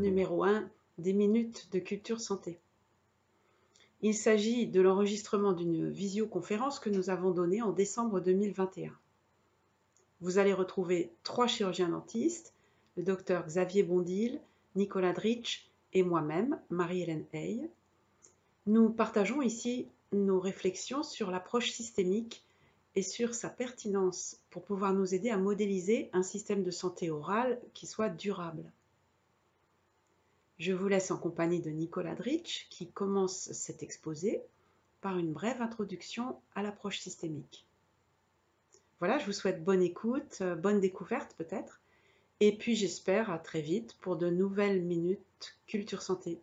numéro 1 des minutes de culture santé. Il s'agit de l'enregistrement d'une visioconférence que nous avons donnée en décembre 2021. Vous allez retrouver trois chirurgiens dentistes, le docteur Xavier Bondil, Nicolas Dritsch et moi-même, Marie-Hélène Hay. Nous partageons ici nos réflexions sur l'approche systémique et sur sa pertinence pour pouvoir nous aider à modéliser un système de santé orale qui soit durable. Je vous laisse en compagnie de Nicolas Dritsch qui commence cet exposé par une brève introduction à l'approche systémique. Voilà, je vous souhaite bonne écoute, euh, bonne découverte peut-être, et puis j'espère à très vite pour de nouvelles minutes Culture Santé.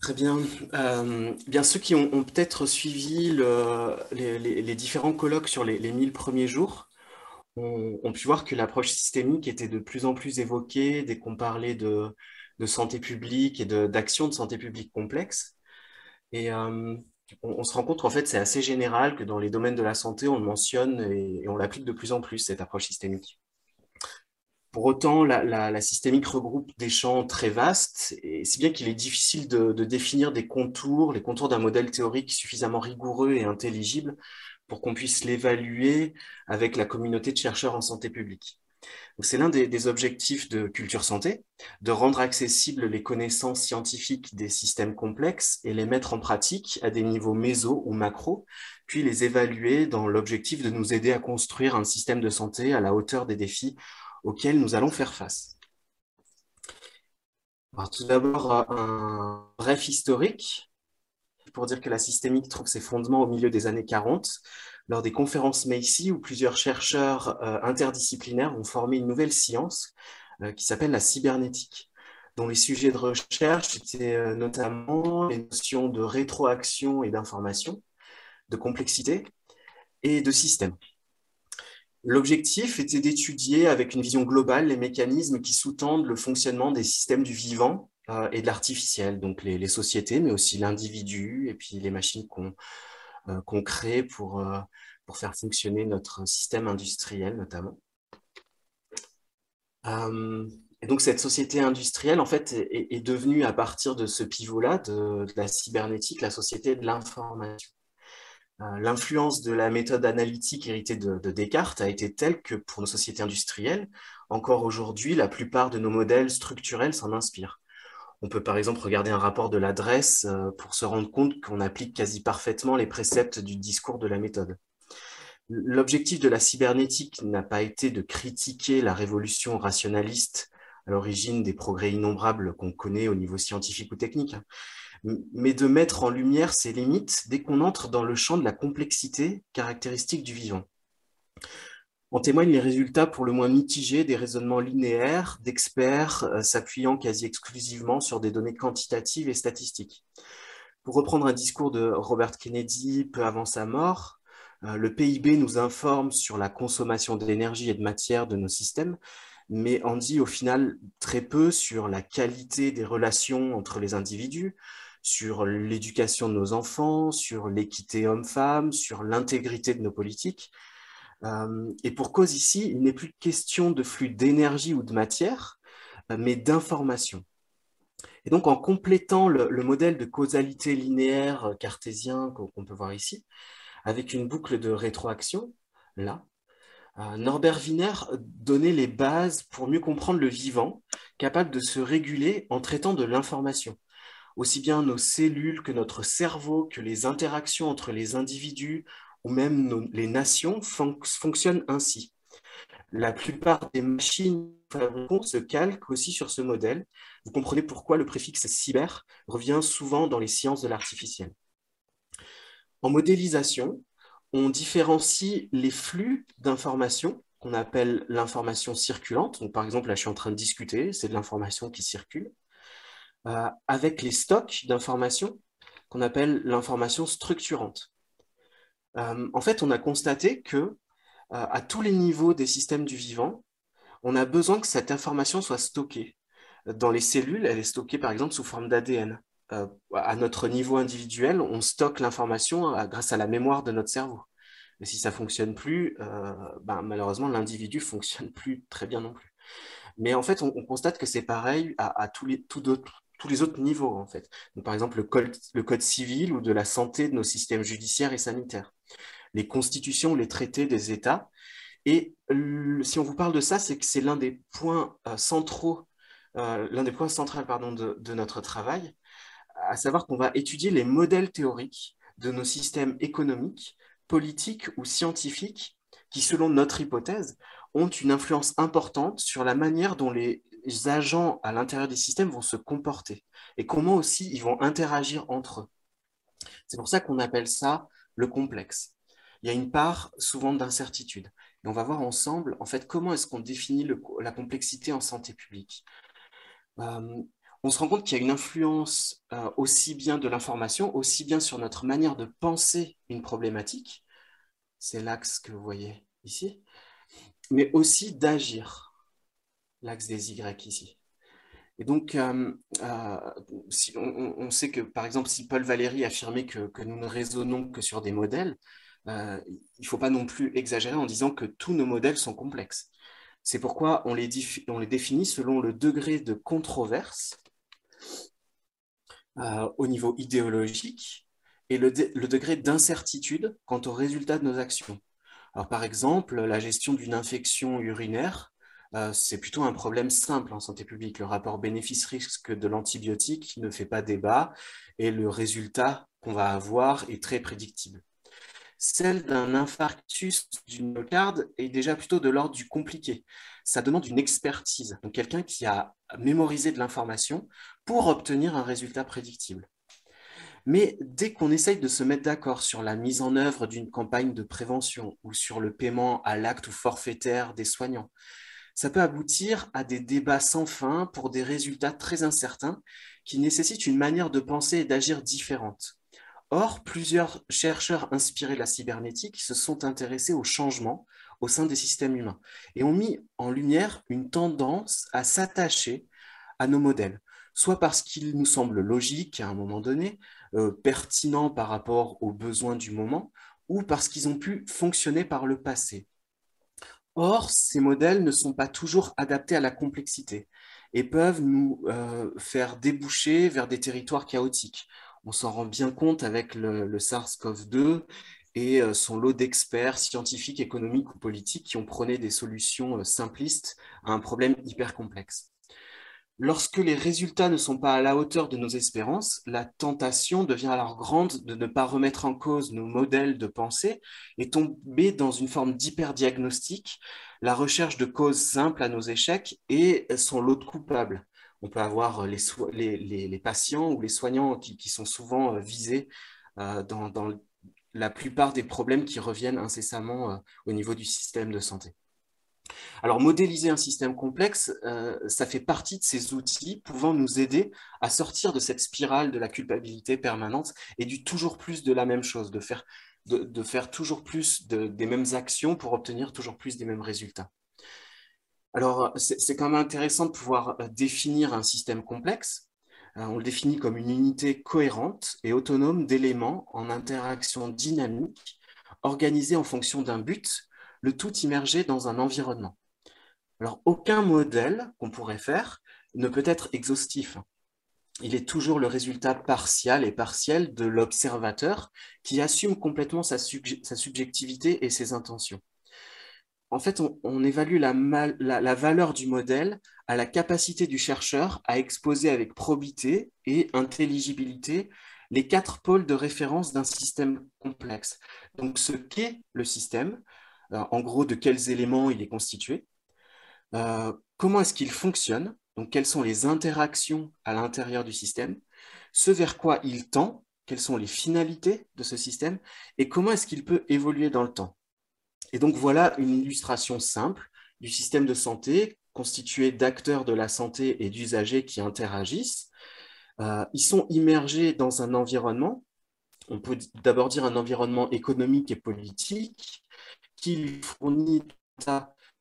Très bien. Euh, ceux qui ont, peut-être suivi les, différents colloques sur les, les 1000 premiers jours ont, pu voir que l'approche systémique était de plus en plus évoquée dès qu'on parlait de, santé publique et d'action de, santé publique complexe. Et euh, on, se rend compte qu'en fait, c'est assez général que dans les domaines de la santé, on le mentionne et on l'applique de plus en plus, cette approche systémique. Pour autant, la, systémique regroupe des champs très vastes, et si bien qu'il est difficile de, définir des contours, les contours d'un modèle théorique suffisamment rigoureux et intelligible pour qu'on puisse l'évaluer avec la communauté de chercheurs en santé publique. C'est l'un des, objectifs de Culture Santé, de rendre accessibles les connaissances scientifiques des systèmes complexes et les mettre en pratique à des niveaux méso ou macro, puis les évaluer dans l'objectif de nous aider à construire un système de santé à la hauteur des défis auxquels nous allons faire face. tout d'abord, un bref historique pour dire que la systémique trouve ses fondements au milieu des années 40, lors des conférences Macy, où plusieurs chercheurs euh, interdisciplinaires ont formé une nouvelle science euh, qui s'appelle la cybernétique, dont les sujets de recherche étaient euh, notamment les notions de rétroaction et d'information, de complexité et de système. L'objectif était d'étudier avec une vision globale les mécanismes qui sous-tendent le fonctionnement des systèmes du vivant euh, et de l'artificiel, donc les, sociétés, mais aussi l'individu et puis les machines qu'on euh, crée pour, euh, pour faire fonctionner notre système industriel notamment. et donc cette société industrielle, en fait, est, devenue à partir de ce pivot-là, de, la cybernétique, la société de l'information. L'influence de la méthode analytique héritée de, Descartes a été telle que pour nos sociétés industrielles, encore aujourd'hui, la plupart de nos modèles structurels s'en inspirent. On peut par exemple regarder un rapport de l'adresse euh, pour se rendre compte qu'on applique quasi parfaitement les préceptes du discours de la méthode. L'objectif de la cybernétique n'a pas été de critiquer la révolution rationaliste à l'origine des progrès innombrables qu'on connaît au niveau scientifique ou technique, mais de mettre en lumière ses limites dès qu'on entre dans le champ de la complexité caractéristique du vivant. En témoignent les résultats pour le moins mitigés des raisonnements linéaires d'experts euh, s'appuyant quasi exclusivement sur des données quantitatives et statistiques. Pour reprendre un discours de Robert Kennedy peu avant sa mort, euh, le PIB nous informe sur la consommation d'énergie et de matière de nos systèmes, mais en dit au final très peu sur la qualité des relations entre les individus, sur l'éducation de nos enfants, sur l'équité homme-femme, sur l'intégrité de nos politiques. Euh, et pour cause ici, il n'est plus question de flux d'énergie ou de matière, euh, mais d'information. Et donc, en complétant le, modèle de causalité linéaire cartésien qu'on peut voir ici, avec une boucle de rétroaction, là, euh, Norbert Wiener donnait les bases pour mieux comprendre le vivant, capable de se réguler en traitant de l'information aussi bien nos cellules que notre cerveau, que les interactions entre les individus même les nations fonctionnent ainsi. La plupart des machines se calquent aussi sur ce modèle. Vous comprenez pourquoi le préfixe cyber revient souvent dans les sciences de l'artificiel. En modélisation, on différencie les flux d'informations qu'on appelle l'information circulante. Donc, par exemple, là, je suis en train de discuter, c'est de l'information qui circule. Euh, avec les stocks d'informations qu'on appelle l'information structurante. Euh, en fait, on a constaté que euh, à tous les niveaux des systèmes du vivant, on a besoin que cette information soit stockée. Dans les cellules, elle est stockée par exemple sous forme d'ADN. à notre niveau individuel, on stocke l'information grâce à la mémoire de notre cerveau. Et si ça fonctionne plus, ben, malheureusement, l'individu fonctionne plus très bien non plus. Mais en fait, on, constate que c'est pareil à, tous, les, tous les autres niveaux, en fait. par exemple, le code, civil ou de la santé de nos systèmes judiciaires et sanitaires, les constitutions, les traités des États. Et si on vous parle de ça, c'est que c'est l'un des points centraux, l'un des points centraux pardon, de notre travail, à savoir qu'on va étudier les modèles théoriques de nos systèmes économiques, politiques ou scientifiques qui, selon notre hypothèse, ont une influence importante sur la manière dont les agents à l'intérieur des systèmes vont se comporter et comment aussi ils vont interagir entre eux. C'est pour ça qu'on appelle ça le complexe. Il y a une part souvent d'incertitude. Et on va voir ensemble, en fait, comment est-ce qu'on définit la complexité en santé publique. Euh, on se rend compte qu'il y a une influence euh, aussi bien de l'information, aussi bien sur notre manière de penser une problématique, c'est l'axe que vous voyez ici, mais aussi d'agir, l'axe des Y ici. Et donc, euh, euh, on, sait que, par exemple, si Paul Valéry affirmait que, que nous ne raisonnons que sur des modèles, il ne faut pas non plus exagérer en disant que tous nos modèles sont complexes. C'est pourquoi on les, on les, définit selon le degré de controverse euh, au niveau idéologique et le, degré d'incertitude quant aux résultats de nos actions. Alors, par exemple, la gestion d'une infection urinaire, euh, c'est plutôt un problème simple en santé publique. Le rapport bénéfice-risque de l'antibiotique ne fait pas débat et le résultat qu'on va avoir est très prédictible. Celle d'un infarctus d'une myocarde est déjà plutôt de l'ordre du compliqué. Ça demande une expertise, donc quelqu'un qui a mémorisé de l'information pour obtenir un résultat prédictible. Mais dès qu'on essaye de se mettre d'accord sur la mise en œuvre d'une campagne de prévention ou sur le paiement à l'acte ou forfaitaire des soignants, ça peut aboutir à des débats sans fin pour des résultats très incertains qui nécessitent une manière de penser et d'agir différente. Or, plusieurs chercheurs inspirés de la cybernétique se sont intéressés au changement au sein des systèmes humains et ont mis en lumière une tendance à s'attacher à nos modèles, soit parce qu'il nous semble logique à un moment donné, euh, pertinent par rapport aux besoins du moment, ou parce qu'ils ont pu fonctionner par le passé. Or, ces modèles ne sont pas toujours adaptés à la complexité et peuvent nous euh, faire déboucher vers des territoires chaotiques. On s'en rend bien compte avec le, le SARS-CoV-2 et euh, son lot d'experts scientifiques, économiques ou politiques qui ont prôné des solutions simplistes à un problème hyper complexe. Lorsque les résultats ne sont pas à la hauteur de nos espérances, la tentation devient alors grande de ne pas remettre en cause nos modèles de pensée et tomber dans une forme d'hyperdiagnostic, la recherche de causes simples à nos échecs et son lot de coupables. On peut avoir les, patients ou les soignants qui, sont souvent euh, visés euh, dans, la plupart des problèmes qui reviennent incessamment euh, au niveau du système de santé. Alors, modéliser un système complexe, euh, ça fait partie de ces outils pouvant nous aider à sortir de cette spirale de la culpabilité permanente et du toujours plus de la même chose, de faire, toujours plus des mêmes actions pour obtenir toujours plus des mêmes résultats. Alors, c'est quand même intéressant de pouvoir euh, définir un système complexe. Euh, on le définit comme une unité cohérente et autonome d'éléments en interaction dynamique, organisée en fonction d'un but le tout immergé dans un environnement. Alors, aucun modèle qu'on pourrait faire ne peut être exhaustif. Il est toujours le résultat partial et partiel de l'observateur qui assume complètement sa, subjectivité et ses intentions. En fait, on, évalue la, la, valeur du modèle à la capacité du chercheur à exposer avec probité et intelligibilité les quatre pôles de référence d'un système complexe. Donc, ce qu'est le système, en gros de quels éléments il est constitué, euh, comment est-ce qu'il fonctionne, donc quelles sont les interactions à l'intérieur du système, ce vers quoi il tend, quelles sont les finalités de ce système, et comment est-ce qu'il peut évoluer dans le temps. Et donc voilà une illustration simple du système de santé constitué d'acteurs de la santé et d'usagers qui interagissent. Euh, ils sont immergés dans un environnement, on peut d'abord dire un environnement économique et politique, qui fournit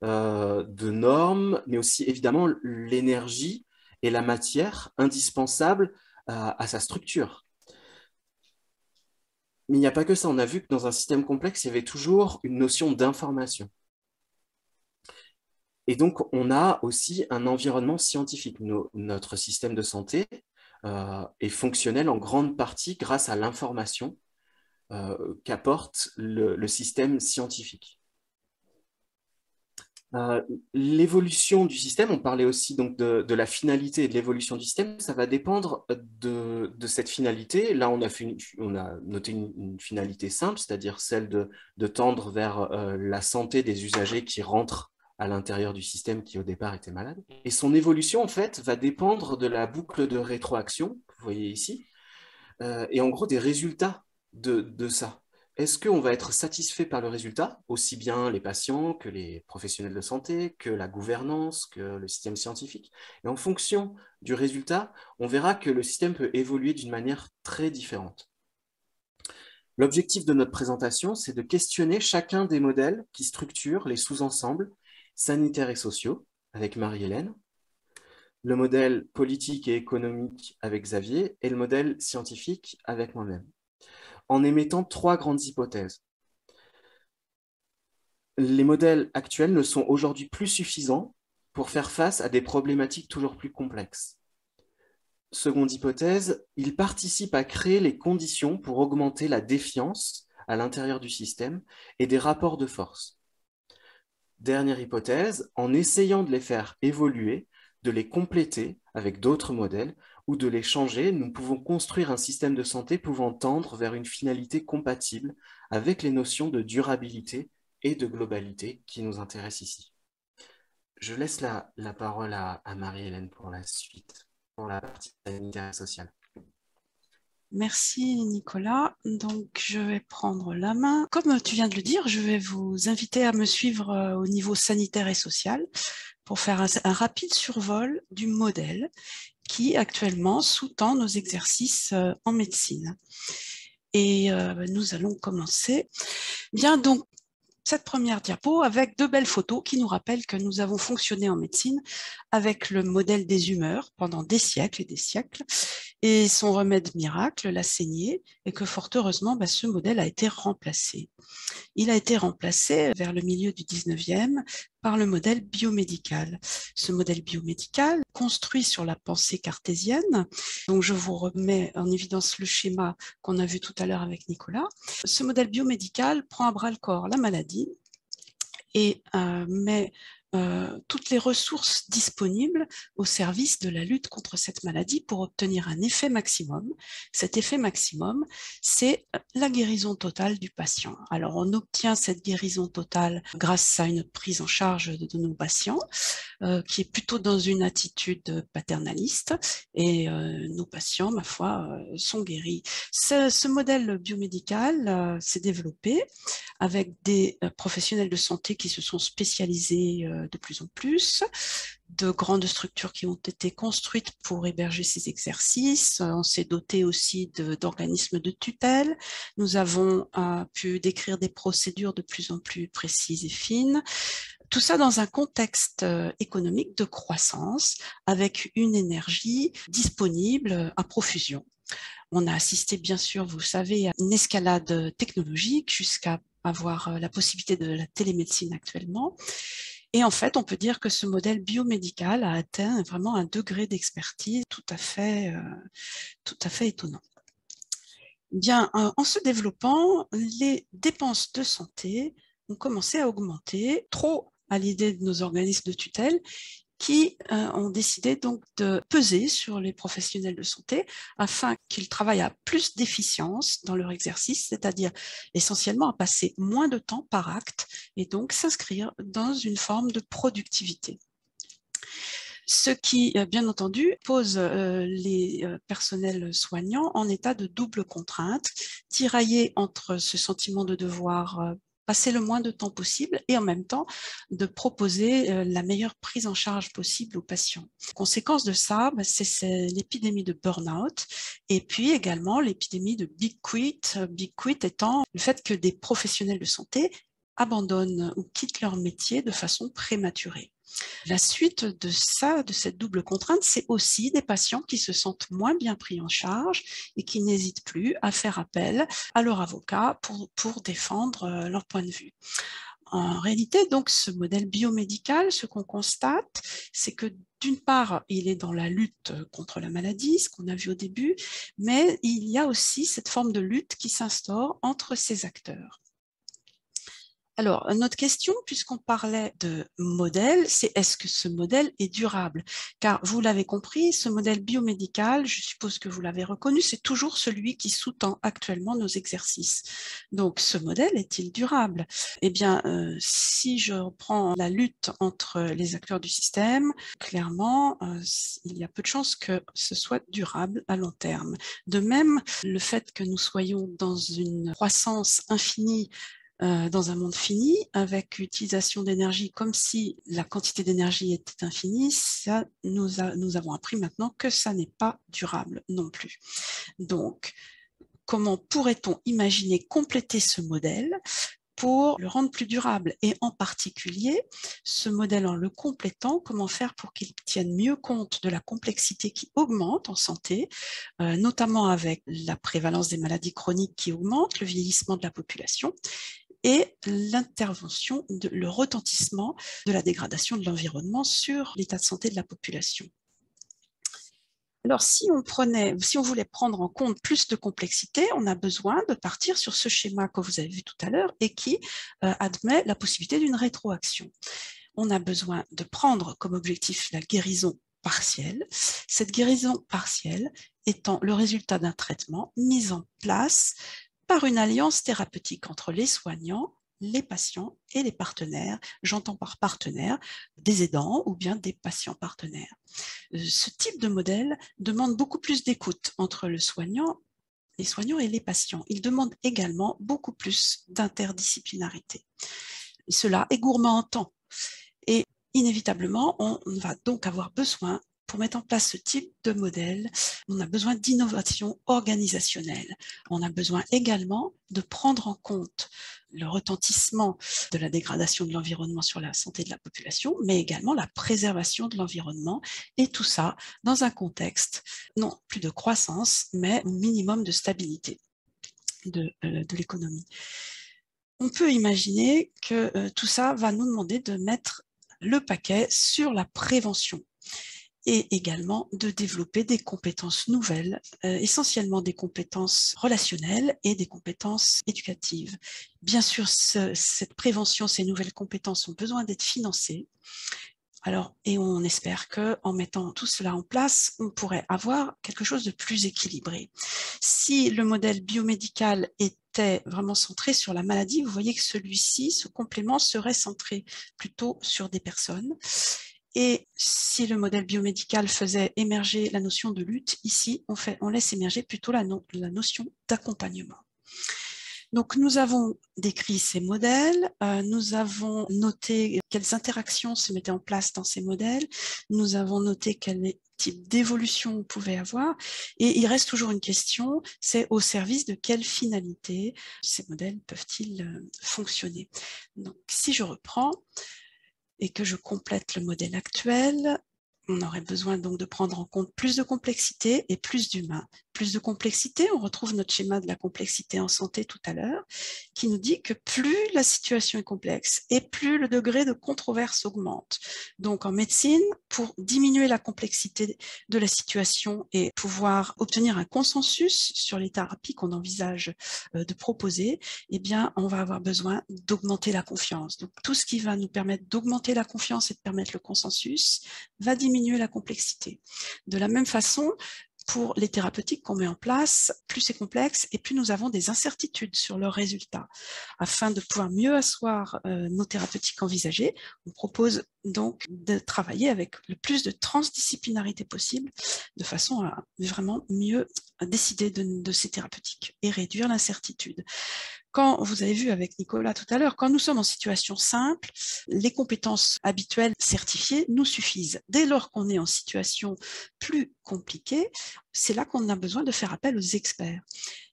euh, de normes, mais aussi évidemment l'énergie et la matière indispensables à, sa structure. Mais il n'y a pas que ça. On a vu que dans un système complexe, il y avait toujours une notion d'information. Et donc, on a aussi un environnement scientifique. notre système de santé euh, est fonctionnel en grande partie grâce à l'information euh, qu'apporte le, système scientifique. Euh, l'évolution du système, on parlait aussi donc de, la finalité et de l'évolution du système, ça va dépendre de, cette finalité. Là, on a, noté une, finalité simple, c'est-à-dire celle de, tendre vers euh, la santé des usagers qui rentrent à l'intérieur du système qui au départ était malade. Et son évolution, en fait, va dépendre de la boucle de rétroaction, vous voyez ici, euh, et en gros des résultats de, ça. Est-ce qu'on va être satisfait par le résultat, aussi bien les patients que les professionnels de santé, que la gouvernance, que le système scientifique? Et en fonction du résultat, on verra que le système peut évoluer d'une manière très différente. L'objectif de notre présentation, c'est de questionner chacun des modèles qui structurent les sous-ensembles sanitaires et sociaux avec Marie-Hélène, le modèle politique et économique avec Xavier et le modèle scientifique avec moi-même en émettant trois grandes hypothèses. Les modèles actuels ne sont aujourd'hui plus suffisants pour faire face à des problématiques toujours plus complexes. Seconde hypothèse, ils participent à créer les conditions pour augmenter la défiance à l'intérieur du système et des rapports de force. Dernière hypothèse, en essayant de les faire évoluer, de les compléter avec d'autres modèles, ou de les changer, nous pouvons construire un système de santé pouvant tendre vers une finalité compatible avec les notions de durabilité et de globalité qui nous intéressent ici. Je laisse la, la parole à, Marie-Hélène pour la suite, pour la partie sanitaire et sociale. Merci Nicolas. Donc je vais prendre la main. Comme tu viens de le dire, je vais vous inviter à me suivre euh, au niveau sanitaire et social pour faire un rapide survol du modèle qui actuellement sous-tend nos exercices euh, en médecine. Et euh, nous allons commencer. Bien, donc, cette première diapo avec deux belles photos qui nous rappellent que nous avons fonctionné en médecine avec le modèle des humeurs pendant des siècles et des siècles et son remède miracle, la saignée, et que fort heureusement, bah, ce modèle a été remplacé. Il a été remplacé vers le milieu du 19e par le modèle biomédical. Ce modèle biomédical, construit sur la pensée cartésienne, donc je vous remets en évidence le schéma qu'on a vu tout à l'heure avec Nicolas, ce modèle biomédical prend à bras le corps la maladie et euh, met euh, toutes les ressources disponibles au service de la lutte contre cette maladie pour obtenir un effet maximum. Cet effet maximum, c'est la guérison totale du patient. Alors, on obtient cette guérison totale grâce à une prise en charge de, nos patients, euh, qui est plutôt dans une attitude paternaliste, et euh, nos patients, ma foi, sont guéris. Ce, modèle biomédical s'est développé avec des professionnels de santé qui se sont spécialisés euh, de plus en plus, de grandes structures qui ont été construites pour héberger ces exercices. On s'est doté aussi d'organismes de, tutelle. Nous avons euh, pu décrire des procédures de plus en plus précises et fines. Tout ça dans un contexte euh, économique de croissance avec une énergie disponible à profusion. On a assisté, bien sûr, vous savez, à une escalade technologique jusqu'à avoir la possibilité de la télémédecine actuellement. Et en fait, on peut dire que ce modèle biomédical a atteint vraiment un degré d'expertise tout à fait, euh, étonnant. Bien, en se développant, les dépenses de santé ont commencé à augmenter trop à l'idée de nos organismes de tutelle qui euh, ont décidé donc de peser sur les professionnels de santé afin qu'ils travaillent à plus d'efficience dans leur exercice, c'est-à-dire essentiellement à passer moins de temps par acte et donc s'inscrire dans une forme de productivité. Ce qui, euh, bien entendu, pose euh, les personnels soignants en état de double contrainte, tiraillés entre ce sentiment de devoir passer le moins de temps possible et en même temps de proposer euh, la meilleure prise en charge possible aux patients. Conséquence de ça, bah, c'est l'épidémie de burn-out et puis également l'épidémie de big quit, big quit étant le fait que des professionnels de santé abandonnent ou quittent leur métier de façon prématurée. La suite de ça, de cette double contrainte, c'est aussi des patients qui se sentent moins bien pris en charge et qui n'hésitent plus à faire appel à leur avocat pour, défendre euh, leur point de vue. En réalité, donc, ce modèle biomédical, ce qu'on constate, c'est que d'une part, il est dans la lutte contre la maladie, ce qu'on a vu au début, mais il y a aussi cette forme de lutte qui s'instaure entre ces acteurs. Alors, notre question, puisqu'on parlait de modèle, c'est est-ce que ce modèle est durable? Car vous l'avez compris, ce modèle biomédical, je suppose que vous l'avez reconnu, c'est toujours celui qui sous-tend actuellement nos exercices. Donc, ce modèle est-il durable? Eh bien, euh, si je reprends la lutte entre les acteurs du système, clairement, euh, il y a peu de chances que ce soit durable à long terme. De même, le fait que nous soyons dans une croissance infinie euh, dans un monde fini, avec l'utilisation d'énergie comme si la quantité d'énergie était infinie, ça, nous, nous avons appris maintenant que ça n'est pas durable non plus. Donc, comment pourrait-on imaginer compléter ce modèle pour le rendre plus durable? Et en particulier ce modèle en le complétant, comment faire pour qu'il tienne mieux compte de la complexité qui augmente en santé, euh, notamment avec la prévalence des maladies chroniques qui augmente, le vieillissement de la population et l'intervention, le retentissement de la dégradation de l'environnement sur l'état de santé de la population. Alors, si on, prenait, si on voulait prendre en compte plus de complexité, on a besoin de partir sur ce schéma que vous avez vu tout à l'heure et qui euh, admet la possibilité d'une rétroaction. On a besoin de prendre comme objectif la guérison partielle. Cette guérison partielle étant le résultat d'un traitement mis en place par une alliance thérapeutique entre les soignants, les patients et les partenaires. J'entends par partenaires des aidants ou bien des patients partenaires. Euh, ce type de modèle demande beaucoup plus d'écoute entre le soignant, les soignants et les patients. Il demande également beaucoup plus d'interdisciplinarité. Cela est gourmand en temps. Et inévitablement, on va donc avoir besoin pour mettre en place ce type de modèle, on a besoin d'innovation organisationnelle. On a besoin également de prendre en compte le retentissement de la dégradation de l'environnement sur la santé de la population, mais également la préservation de l'environnement, et tout ça dans un contexte, non plus de croissance, mais au minimum de stabilité de, euh, l'économie. On peut imaginer que euh, tout ça va nous demander de mettre le paquet sur la prévention et également de développer des compétences nouvelles, euh, essentiellement des compétences relationnelles et des compétences éducatives. Bien sûr, cette prévention, ces nouvelles compétences ont besoin d'être financées. Alors, et on espère que en mettant tout cela en place, on pourrait avoir quelque chose de plus équilibré. Si le modèle biomédical était vraiment centré sur la maladie, vous voyez que celui-ci, ce complément serait centré plutôt sur des personnes. Et si le modèle biomédical faisait émerger la notion de lutte, ici, on, fait, on laisse émerger plutôt la, notion d'accompagnement. Donc, nous avons décrit ces modèles, euh, nous avons noté quelles interactions se mettaient en place dans ces modèles, nous avons noté quel type d'évolution on pouvait avoir, et il reste toujours une question, c'est au service de quelle finalité ces modèles peuvent-ils euh, fonctionner? Donc, si je reprends, et que je complète le modèle actuel, on aurait besoin donc de prendre en compte plus de complexité et plus d'humain. Plus de complexité, on retrouve notre schéma de la complexité en santé tout à l'heure, qui nous dit que plus la situation est complexe et plus le degré de controverse augmente. Donc en médecine, pour diminuer la complexité de la situation et pouvoir obtenir un consensus sur les thérapies qu'on envisage euh, de proposer, eh bien, on va avoir besoin d'augmenter la confiance. Donc tout ce qui va nous permettre d'augmenter la confiance et de permettre le consensus va diminuer la complexité. De la même façon, pour les thérapeutiques qu'on met en place, plus c'est complexe et plus nous avons des incertitudes sur leurs résultats. Afin de pouvoir mieux asseoir euh, nos thérapeutiques envisagées, on propose donc de travailler avec le plus de transdisciplinarité possible, de façon à vraiment mieux décider de ces thérapeutiques et réduire l'incertitude quand vous avez vu avec Nicolas tout à l'heure, quand nous sommes en situation simple, les compétences habituelles certifiées nous suffisent. Dès lors qu'on est en situation plus compliquée, c'est là qu'on a besoin de faire appel aux experts.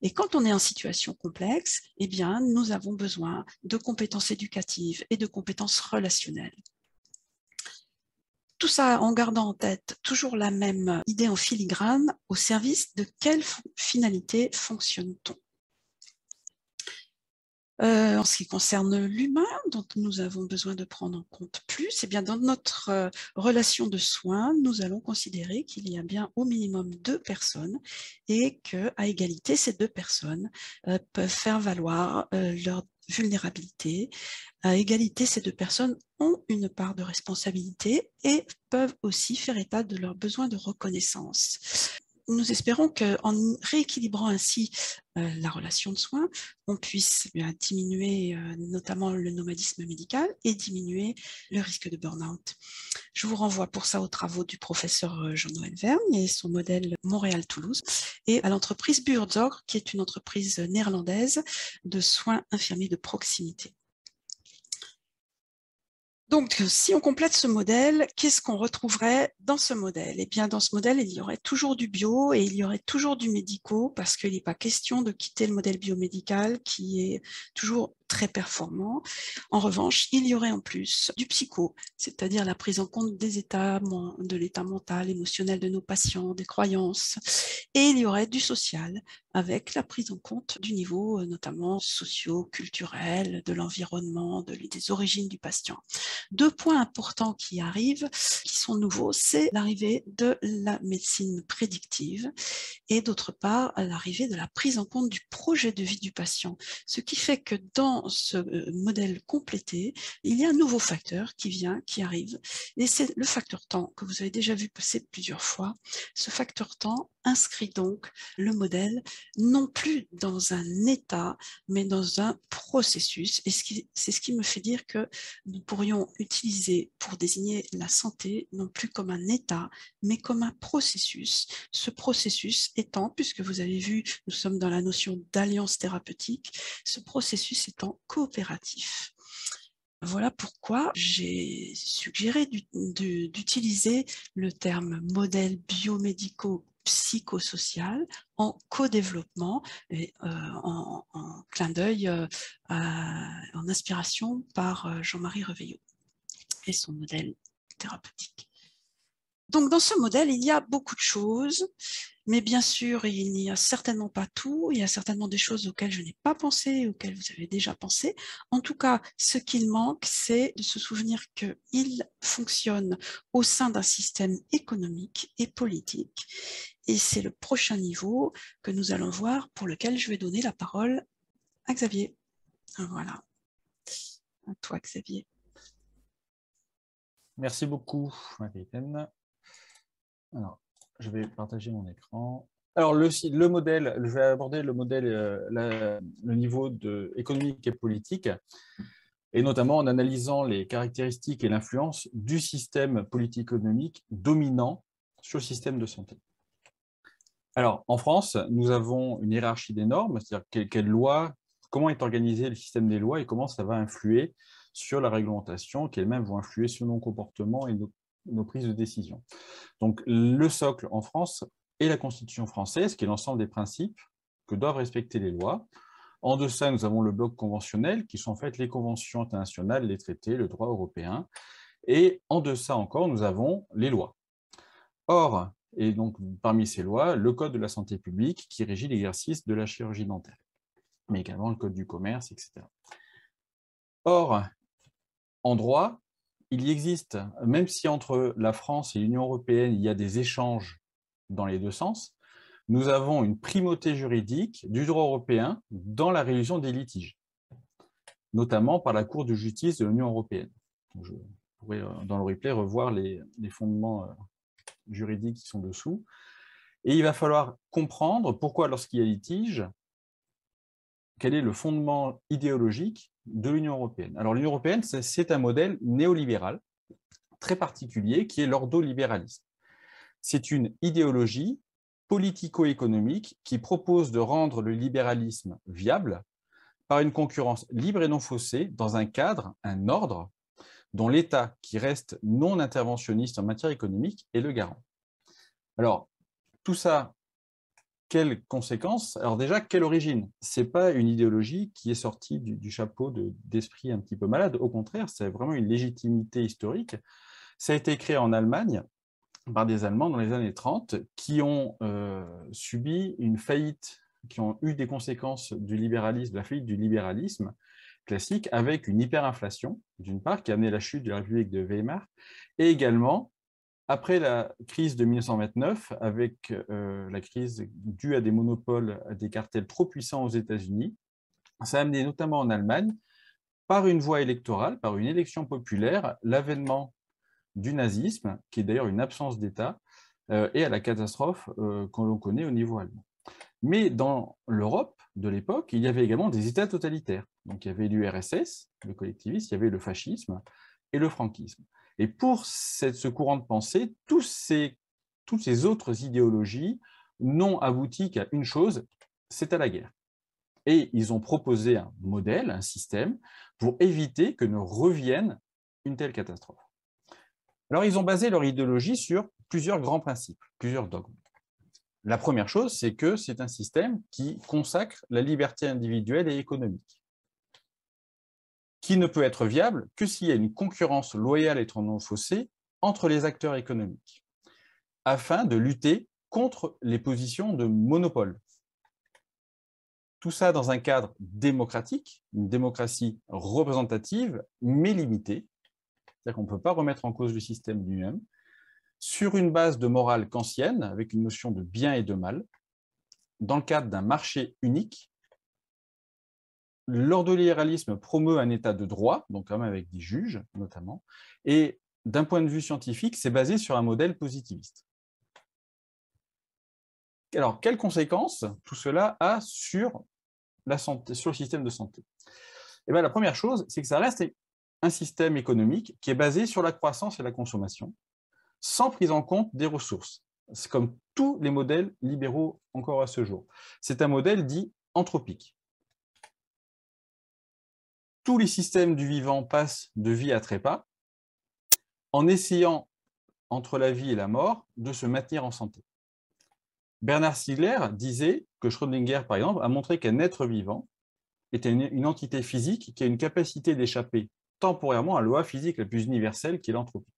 Et quand on est en situation complexe, eh bien, nous avons besoin de compétences éducatives et de compétences relationnelles. Tout ça en gardant en tête toujours la même idée en filigrane, au service de quelle finalité fonctionne-t-on? En ce qui concerne l'humain, dont nous avons besoin de prendre en compte plus, eh bien dans notre relation de soins, nous allons considérer qu'il y a bien au minimum deux personnes et qu'à égalité, ces deux personnes peuvent faire valoir leur vulnérabilité. À égalité, ces deux personnes ont une part de responsabilité et peuvent aussi faire état de leurs besoins de reconnaissance nous espérons qu'en rééquilibrant ainsi euh, la relation de soins, on puisse eh diminuer euh, notamment le nomadisme médical et diminuer le risque de burn-out. Je vous renvoie pour ça aux travaux du professeur euh, Jean-Noël Vergne et son modèle Montréal-Toulouse et à l'entreprise Buurtzorg, qui est une entreprise néerlandaise de soins infirmiers de proximité. Donc, si on complète ce modèle, qu'est-ce qu'on retrouverait dans ce modèle? Eh bien, dans ce modèle, il y aurait toujours du bio et il y aurait toujours du médico parce qu'il n'est pas question de quitter le modèle biomédical qui est toujours très performant. En revanche, il y aurait en plus du psycho, c'est-à-dire la prise en compte des états, de l'état mental, émotionnel de nos patients, des croyances. Et il y aurait du social, avec la prise en compte du niveau euh, notamment socio-culturel, de l'environnement, de, des origines du patient. Deux points importants qui arrivent, qui sont nouveaux, c'est l'arrivée de la médecine prédictive et d'autre part l'arrivée de la prise en compte du projet de vie du patient. Ce qui fait que dans ce euh, modèle complété, il y a un nouveau facteur qui vient, qui arrive, et c'est le facteur temps que vous avez déjà vu passer plusieurs fois. Ce facteur temps inscrit donc le modèle non plus dans un état, mais dans un processus. Et c'est ce qui me fait dire que nous pourrions utiliser pour désigner la santé non plus comme un état, mais comme un processus. Ce processus étant, puisque vous avez vu, nous sommes dans la notion d'alliance thérapeutique, ce processus étant coopératif. Voilà pourquoi j'ai suggéré d'utiliser le terme modèle biomédico psychosocial en co-développement et euh, en, clin d'œil, euh, en inspiration par euh, Jean-Marie Reveillot et son modèle thérapeutique. Donc dans ce modèle, il y a beaucoup de choses, mais bien sûr, il n'y a certainement pas tout, il y a certainement des choses auxquelles je n'ai pas pensé, auxquelles vous avez déjà pensé. En tout cas, ce qu'il manque, c'est de se souvenir qu'il fonctionne au sein d'un système économique et politique. Et c'est le prochain niveau que nous allons voir, pour lequel je vais donner la parole à Xavier. Voilà. À toi, Xavier. Merci beaucoup, marie Alors, je vais partager mon écran. Alors, le, le modèle, je vais aborder le modèle, euh, le niveau de, économique et politique, et notamment en analysant les caractéristiques et l'influence du système politique-économique dominant sur le système de santé. Alors, en France, nous avons une hiérarchie des normes, c'est-à-dire quelle, quelle loi, comment est organisé le système des lois et comment ça va influer sur la réglementation, qu'elles-mêmes vont influer sur nos comportements et nos, prises de décision. Donc, le socle en France est la Constitution française, qui est l'ensemble des principes que doivent respecter les lois. En deçà, nous avons le bloc conventionnel, qui sont en fait les conventions internationales, les traités, le droit européen. Et en deçà encore, nous avons les lois. Or, et donc parmi ces lois, le Code de la santé publique qui régit l'exercice de la chirurgie dentaire, mais également le Code du commerce, etc. Or, en droit, il existe, même si entre la France et l'Union européenne, il y a des échanges dans les deux sens, nous avons une primauté juridique du droit européen dans la résolution des litiges, notamment par la Cour de justice de l'Union européenne. Je pourrais, euh, dans le replay, revoir les, fondements euh, juridiques qui sont dessous. Et il va falloir comprendre pourquoi, lorsqu'il y a litige, quel est le fondement idéologique de l'Union européenne. Alors l'Union européenne, c'est un modèle néolibéral très particulier qui est l'ordolibéralisme. C'est une idéologie politico-économique qui propose de rendre le libéralisme viable par une concurrence libre et non faussée dans un cadre, un ordre, dont l'État, qui reste non interventionniste en matière économique, est le garant. Alors, tout ça quelles conséquences? Alors déjà, quelle origine? Ce n'est pas une idéologie qui est sortie du, chapeau d'esprit un petit peu malade. Au contraire, c'est vraiment une légitimité historique. Ça a été créé en Allemagne par des Allemands dans les années 30 qui ont euh, subi une faillite, qui ont eu des conséquences du libéralisme, la faillite du libéralisme classique avec une hyperinflation, d'une part, qui a amené la chute de la République de Weimar, et également après la crise de 1929, avec euh, la crise due à des monopoles, à des cartels trop puissants aux États-Unis, ça a amené notamment en Allemagne, par une voie électorale, par une élection populaire, l'avènement du nazisme, qui est d'ailleurs une absence d'État, euh, et à la catastrophe euh, qu'on l'on connaît au niveau allemand. Mais dans l'Europe de l'époque, il y avait également des États totalitaires. Donc il y avait l'URSS, le collectivisme, il y avait le fascisme et le franquisme. Et pour ce courant de pensée, tous toutes ces autres idéologies n'ont abouti qu'à une chose, c'est à la guerre. Et ils ont proposé un modèle, un système, pour éviter que ne revienne une telle catastrophe. Alors, ils ont basé leur idéologie sur plusieurs grands principes, plusieurs dogmes. La première chose, c'est que c'est un système qui consacre la liberté individuelle et économique, qui ne peut être viable que s'il y a une concurrence loyale et non faussée entre les acteurs économiques, afin de lutter contre les positions de monopole. Tout ça dans un cadre démocratique, une démocratie représentative, mais limitée, c'est-à-dire qu'on ne peut pas remettre en cause le système lui-même, sur une base de morale kantienne, avec une notion de bien et de mal, dans le cadre d'un marché unique. L'ordolibéralisme promeut un état de droit, donc quand même avec des juges notamment, et d'un point de vue scientifique, c'est basé sur un modèle positiviste. Alors, quelles conséquences tout cela a sur, la santé, sur le système de santé? Eh bien, La première chose, c'est que ça reste un système économique qui est basé sur la croissance et la consommation, sans prise en compte des ressources. C'est comme tous les modèles libéraux encore à ce jour. C'est un modèle dit anthropique. Tous les systèmes du vivant passent de vie à trépas en essayant, entre la vie et la mort, de se maintenir en santé. Bernard Stiegler disait que Schrödinger, par exemple, a montré qu'un être vivant était une entité physique qui a une capacité d'échapper temporairement à la loi physique la plus universelle qui est l'entropie.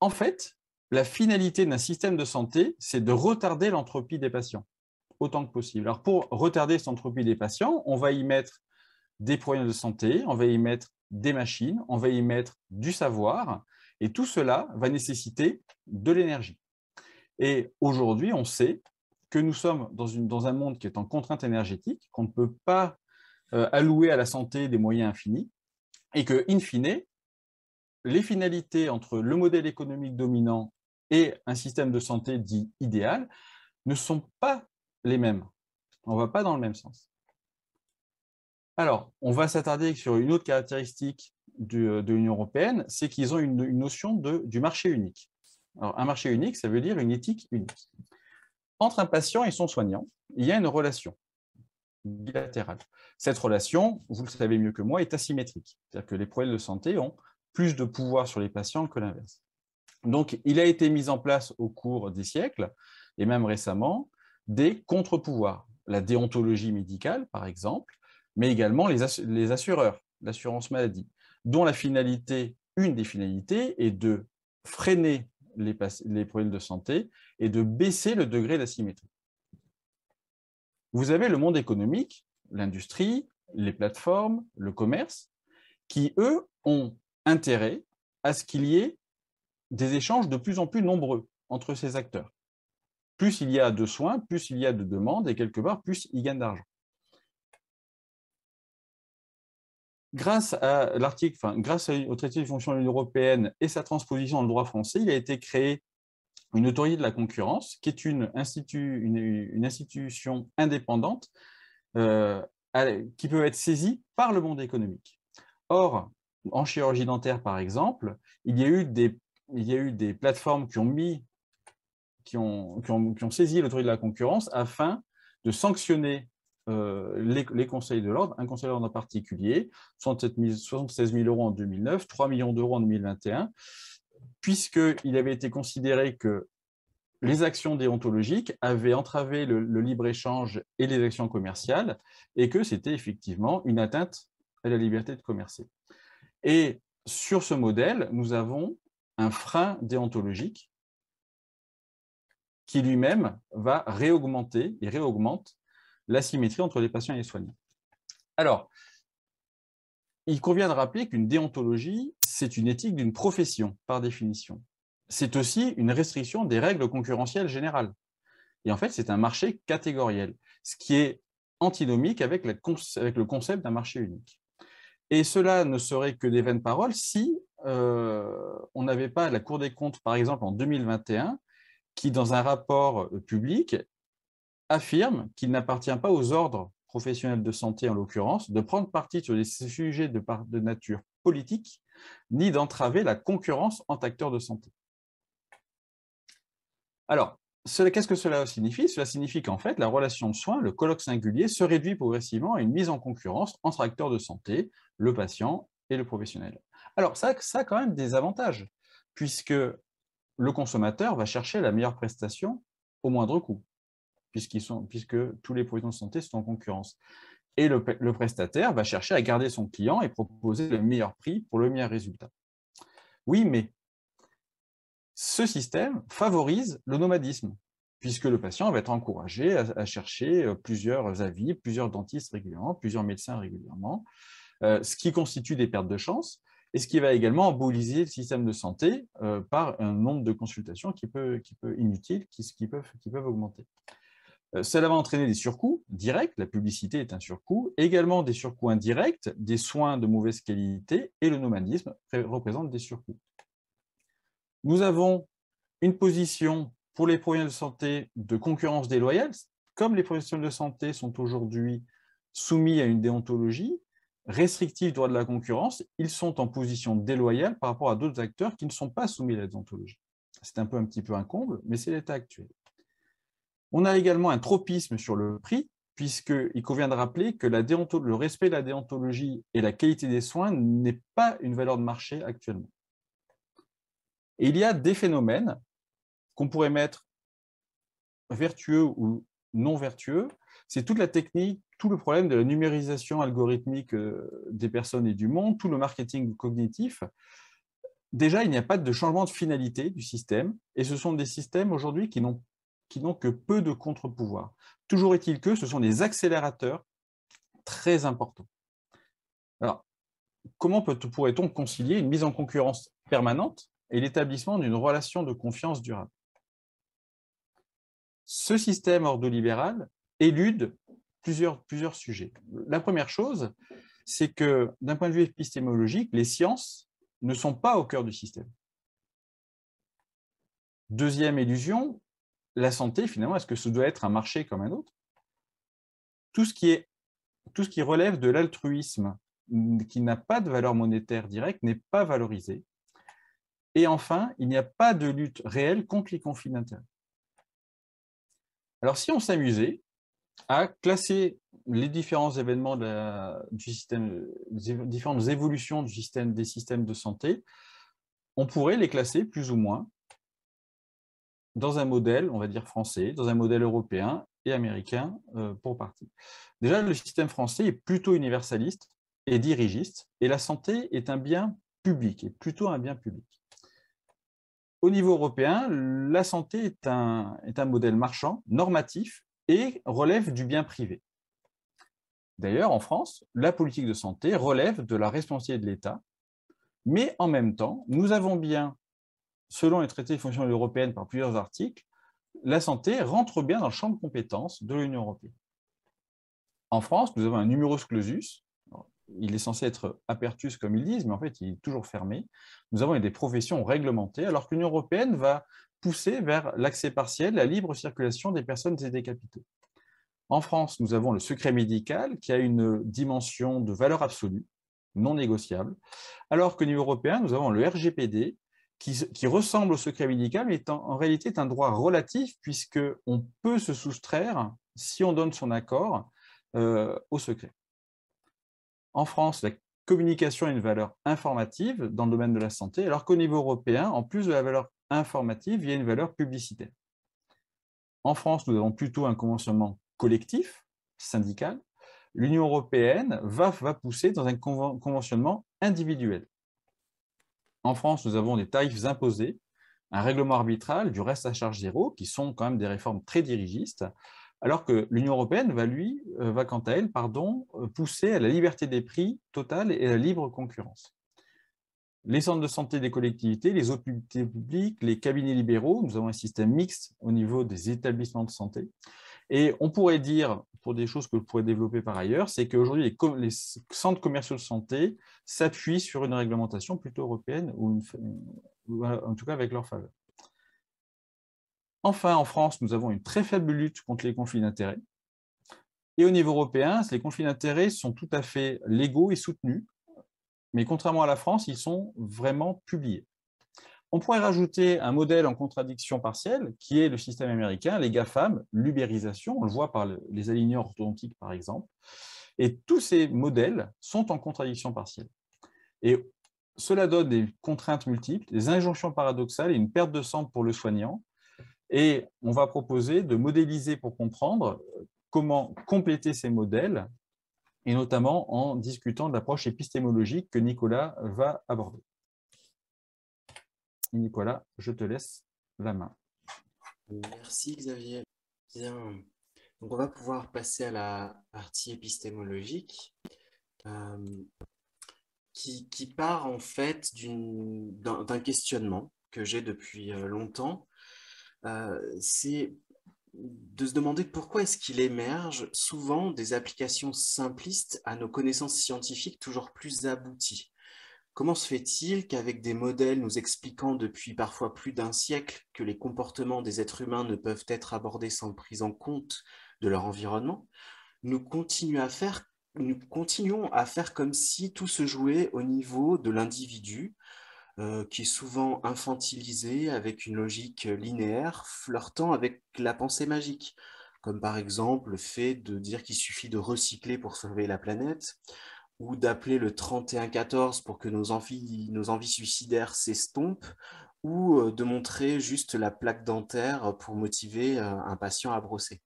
En fait, la finalité d'un système de santé, c'est de retarder l'entropie des patients autant que possible. Alors pour retarder cette entropie des patients, on va y mettre des problèmes de santé, on va y mettre des machines, on va y mettre du savoir, et tout cela va nécessiter de l'énergie. Et aujourd'hui, on sait que nous sommes dans, un monde qui est en contrainte énergétique, qu'on ne peut pas euh, allouer à la santé des moyens infinis, et que, in fine, les finalités entre le modèle économique dominant et un système de santé dit idéal ne sont pas les mêmes. On ne va pas dans le même sens. Alors, on va s'attarder sur une autre caractéristique de, l'Union européenne, c'est qu'ils ont une, notion du marché unique. Alors, un marché unique, ça veut dire une éthique unique. Entre un patient et son soignant, il y a une relation bilatérale. Cette relation, vous le savez mieux que moi, est asymétrique. C'est-à-dire que les problèmes de santé ont plus de pouvoir sur les patients que l'inverse. Donc, il a été mis en place au cours des siècles, et même récemment, des contre-pouvoirs. La déontologie médicale, par exemple, mais également les, assureurs, l'assurance maladie, dont la finalité, une des finalités, est de freiner les, problèmes de santé et de baisser le degré d'asymétrie. Vous avez le monde économique, l'industrie, les plateformes, le commerce, qui, eux, ont intérêt à ce qu'il y ait des échanges de plus en plus nombreux entre ces acteurs. Plus il y a de soins, plus il y a de demandes, et quelque part, plus ils gagnent d'argent. Grâce à l'article, enfin, grâce au traité de fonction de l'Union européenne et sa transposition dans le droit français, il a été créé une autorité de la concurrence, qui est une, institution indépendante euh, qui peut être saisie par le monde économique. Or, en chirurgie dentaire, par exemple, il y a eu des, plateformes qui ont saisi l'autorité de la concurrence afin de sanctionner euh, les, conseils de l'ordre, un conseil de l'ordre en particulier, 76 000 euros en 2009, 3 millions d'euros en 2021, puisqu'il avait été considéré que les actions déontologiques avaient entravé le, le libre-échange et les actions commerciales, et que c'était effectivement une atteinte à la liberté de commercer. Et sur ce modèle, nous avons un frein déontologique qui lui-même va réaugmenter et réaugmente l'asymétrie entre les patients et les soignants. Alors, il convient de rappeler qu'une déontologie, c'est une éthique d'une profession, par définition. C'est aussi une restriction des règles concurrentielles générales. Et en fait, c'est un marché catégoriel, ce qui est antinomique avec, le concept d'un marché unique. Et cela ne serait que des vaines paroles si euh, on n'avait pas la Cour des comptes, par exemple, en 2021, qui, dans un rapport public, affirme qu'il n'appartient pas aux ordres professionnels de santé, en l'occurrence, de prendre parti sur des sujets de, nature politique, ni d'entraver la concurrence entre acteurs de santé. Alors, qu'est-ce que cela signifie? Cela signifie qu'en fait, la relation de soins, le colloque singulier, se réduit progressivement à une mise en concurrence entre acteurs de santé, le patient et le professionnel. Alors, ça a quand même des avantages, puisque le consommateur va chercher la meilleure prestation au moindre coût, puisque tous les professionnels de santé sont en concurrence. Et le, prestataire va chercher à garder son client et proposer le meilleur prix pour le meilleur résultat. Oui, mais ce système favorise le nomadisme, puisque le patient va être encouragé à, chercher euh, plusieurs avis, plusieurs dentistes régulièrement, plusieurs médecins régulièrement, euh, ce qui constitue des pertes de chance, et ce qui va également emboliser le système de santé euh, par un nombre de consultations qui peut, qui peut inutile, qui, qui, peuvent, qui peuvent augmenter. Cela va entraîner des surcoûts directs, la publicité est un surcoût, également des surcoûts indirects, des soins de mauvaise qualité, et le nomadisme représente des surcoûts. Nous avons une position pour les professionnels de santé de concurrence déloyale. Comme les professionnels de santé sont aujourd'hui soumis à une déontologie restrictive droit de la concurrence, ils sont en position déloyale par rapport à d'autres acteurs qui ne sont pas soumis à la déontologie. C'est un peu un petit peu un comble, mais c'est l'état actuel. On a également un tropisme sur le prix, puisqu'il convient de rappeler que le respect de la déontologie et la qualité des soins n'est pas une valeur de marché actuellement. Et il y a des phénomènes qu'on pourrait mettre vertueux ou non vertueux. C'est toute la technique, tout le problème de la numérisation algorithmique euh, des personnes et du monde, tout le marketing cognitif. Déjà, il n'y a pas de changement de finalité du système, et ce sont des systèmes aujourd'hui qui n'ont que peu de contre-pouvoirs. Toujours est-il que ce sont des accélérateurs très importants. Alors, comment pourrait-on concilier une mise en concurrence permanente et l'établissement d'une relation de confiance durable? Ce système ordolibéral élude plusieurs, plusieurs sujets. La première chose, c'est que d'un point de vue épistémologique, les sciences ne sont pas au cœur du système. Deuxième illusion, la santé, finalement, est-ce que ce doit être un marché comme un autre? Tout ce, qui relève de l'altruisme, qui n'a pas de valeur monétaire directe, n'est pas valorisé. Et enfin, il n'y a pas de lutte réelle contre les conflits d'intérêts. Alors, si on s'amusait à classer les différents événements du système, les différentes évolutions du système, des systèmes de santé, on pourrait les classer plus ou moins dans un modèle, on va dire français, dans un modèle européen et américain euh, pour partie. Déjà, le système français est plutôt universaliste et dirigiste, et la santé est un bien public, est plutôt un bien public au niveau européen, la santé est un, est un modèle marchand, normatif et relève du bien privé. D'ailleurs, en France, la politique de santé relève de la responsabilité de l'État, mais en même temps, nous avons bien, selon les traités de fonction européenne par plusieurs articles, la santé rentre bien dans le champ de compétences de l'Union européenne. En France, nous avons un numerus clausus il est censé être apertus comme ils disent, mais en fait, il est toujours fermé. Nous avons des professions réglementées, alors que l'Union européenne va pousser vers l'accès partiel, la libre circulation des personnes et des capitaux. En France, nous avons le secret médical qui a une dimension de valeur absolue, non négociable, alors qu'au niveau européen, nous avons le RGPD qui, ressemble au secret médical, mais en, réalité est un droit relatif puisqu'on peut se soustraire, si on donne son accord, euh, au secret. En France, la communication a une valeur informative dans le domaine de la santé, alors qu'au niveau européen, en plus de la valeur informative, il y a une valeur publicitaire. En France, nous avons plutôt un conventionnement collectif, syndical. L'Union européenne va, va, pousser dans un conventionnement individuel. En France, nous avons des tarifs imposés, un règlement arbitral, du reste à charge zéro, qui sont quand même des réformes très dirigistes, alors que l'Union européenne va, lui, euh, va quant à elle, pardon, euh, pousser à la liberté des prix totale et à la libre concurrence. Les centres de santé des collectivités, les hôpitaux publics, les cabinets libéraux, nous avons un système mixte au niveau des établissements de santé. Et on pourrait dire, pour des choses que vous pourrez développer par ailleurs, c'est qu'aujourd'hui, les, centres commerciaux de santé s'appuient sur une réglementation plutôt européenne, ou, en tout cas avec leur faveur. Enfin, en France, nous avons une très faible lutte contre les conflits d'intérêts. Et au niveau européen, les conflits d'intérêts sont tout à fait légaux et soutenus, mais contrairement à la France, ils sont vraiment publiés. On pourrait rajouter un modèle en contradiction partielle, qui est le système américain, les GAFAM, l'ubérisation, on le voit par les aligneurs orthodontiques par exemple. Et tous ces modèles sont en contradiction partielle. Et cela donne des contraintes multiples, des injonctions paradoxales et une perte de sang pour le soignant. Et on va proposer de modéliser pour comprendre comment compléter ces modèles, et notamment en discutant de l'approche épistémologique que Nicolas va aborder. Nicolas, je te laisse la main. Merci Xavier. Bien. On va pouvoir passer à la partie épistémologique euh, qui, part en fait d'un questionnement que j'ai depuis euh, longtemps. Euh, c'est de se demander pourquoi est-ce qu'il émerge souvent des applications simplistes à nos connaissances scientifiques toujours plus abouties. Comment se fait-il qu'avec des modèles nous expliquant depuis parfois plus d'un siècle que les comportements des êtres humains ne peuvent être abordés sans prise en compte de leur environnement, nous, continuons à faire, nous continuons à faire comme si tout se jouait au niveau de l'individu, euh, qui est souvent infantilisé avec une logique linéaire, flirtant avec la pensée magique, comme par exemple le fait de dire qu'il suffit de recycler pour sauver la planète, ou d'appeler le 3114 pour que nos envies, nos envies suicidaires s'estompent, ou euh, de montrer juste la plaque dentaire pour motiver euh, un patient à brosser.